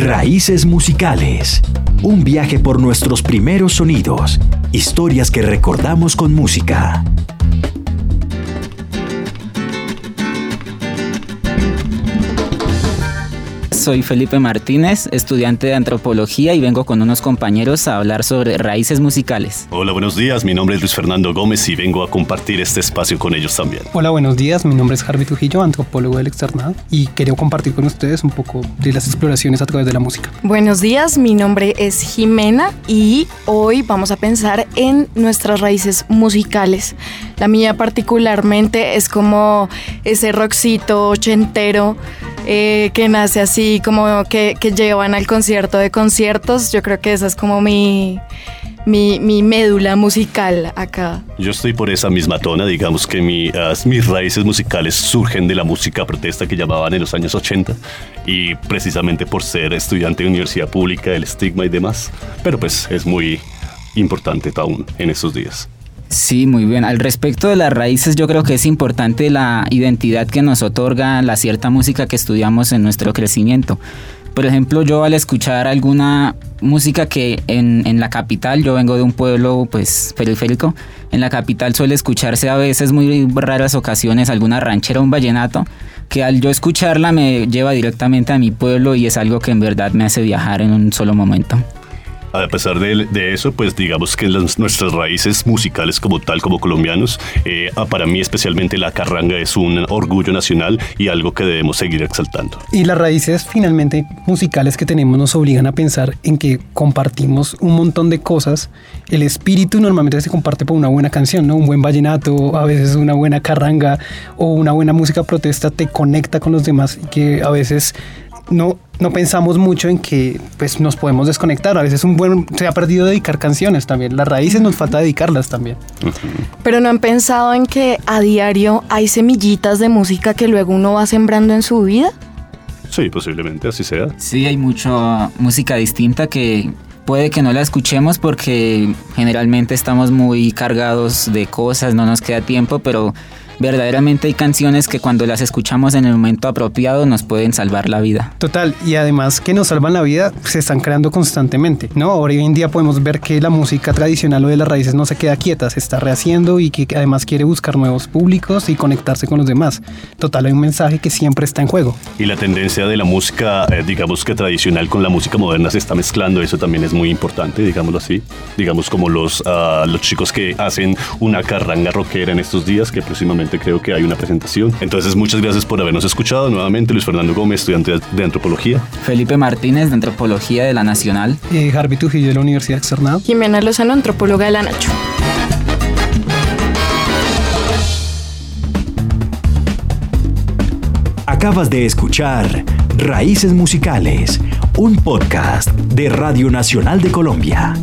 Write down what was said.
Raíces musicales. Un viaje por nuestros primeros sonidos. Historias que recordamos con música. Soy Felipe Martínez, estudiante de antropología y vengo con unos compañeros a hablar sobre raíces musicales. Hola, buenos días, mi nombre es Luis Fernando Gómez y vengo a compartir este espacio con ellos también. Hola, buenos días, mi nombre es Harvey Trujillo, antropólogo del externado y quería compartir con ustedes un poco de las exploraciones a través de la música. Buenos días, mi nombre es Jimena y hoy vamos a pensar en nuestras raíces musicales. La mía particularmente es como ese rockcito ochentero eh, que nace así, como que, llevan al concierto de conciertos. Yo creo que esa es como mi, mi, médula musical acá. Yo estoy por esa misma tona, digamos que mi, mis raíces musicales surgen de la música protesta que llamaban en los años 80 y precisamente por ser estudiante de universidad pública, el estigma y demás, pero pues es muy importante aún en estos días. Sí, muy bien. Al respecto de las raíces, yo creo que es importante la identidad que nos otorga la cierta música que estudiamos en nuestro crecimiento. Por ejemplo, yo al escuchar alguna música que en, en, la capital, yo vengo de un pueblo pues periférico, en la capital suele escucharse a veces muy raras ocasiones alguna ranchera o un vallenato, que al yo escucharla me lleva directamente a mi pueblo y es algo que en verdad me hace viajar en un solo momento a pesar de, eso, pues digamos que nuestras raíces musicales como tal, como colombianos, eh, ah, para mí especialmente la carranga es un orgullo nacional y algo que debemos seguir exaltando. Y las raíces finalmente musicales que tenemos nos obligan a pensar en que compartimos un montón de cosas. El espíritu normalmente se comparte por una buena canción, ¿no? Un buen vallenato, a veces una buena carranga o una buena música protesta te conecta con los demás y que a veces no, no pensamos mucho en que pues, nos podemos desconectar. A veces un buen, se ha perdido dedicar canciones también. Las raíces nos falta dedicarlas también. Pero no han pensado en que a diario hay semillitas de música que luego uno va sembrando en su vida. Sí, posiblemente así sea. Sí, hay mucha música distinta que puede que no la escuchemos porque generalmente estamos muy cargados de cosas, no nos queda tiempo, pero verdaderamente hay canciones que cuando las escuchamos en el momento apropiado nos pueden salvar la vida. Total, y además que nos salvan la vida se están creando constantemente, ¿no? Hoy en día podemos ver que la música tradicional o de las raíces no se queda quieta, se está rehaciendo y que además quiere buscar nuevos públicos y conectarse con los demás. Total, hay un mensaje que siempre está en juego. Y la tendencia de la música, eh, digamos que tradicional con la música moderna se está mezclando, eso también es muy importante, digámoslo así. Digamos como los, ah, los chicos que hacen una carranga rockera en estos días, que próximamente creo que hay una presentación. Entonces, muchas gracias por habernos escuchado nuevamente. Luis Fernando Gómez, estudiante de antropología. Felipe Martínez, de antropología de la Nacional. Y Harvey Trujillo, de la Universidad Externado. Jimena Lozano, antropóloga de la Nacho. Acabas de escuchar Raíces Musicales, un podcast de Radio Nacional de Colombia.